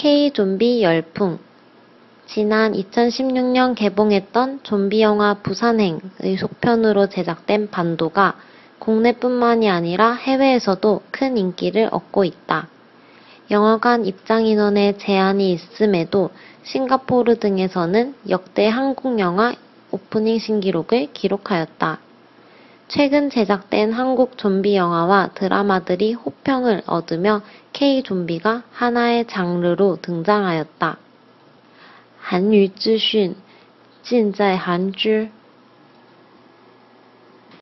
K-좀비 열풍 지난 2016년 개봉했던 좀비 영화 부산행의 속편으로 제작된 반도가 국내뿐만이 아니라 해외에서도 큰 인기를 얻고 있다. 영화관 입장 인원에 제한이 있음에도 싱가포르 등에서는 역대 한국 영화 오프닝 신기록을 기록하였다. 최근 제작된 한국 좀비 영화와 드라마들이 호평을 얻으며 K-좀비가 하나의 장르로 등장하였다. 한유资讯尽在韩知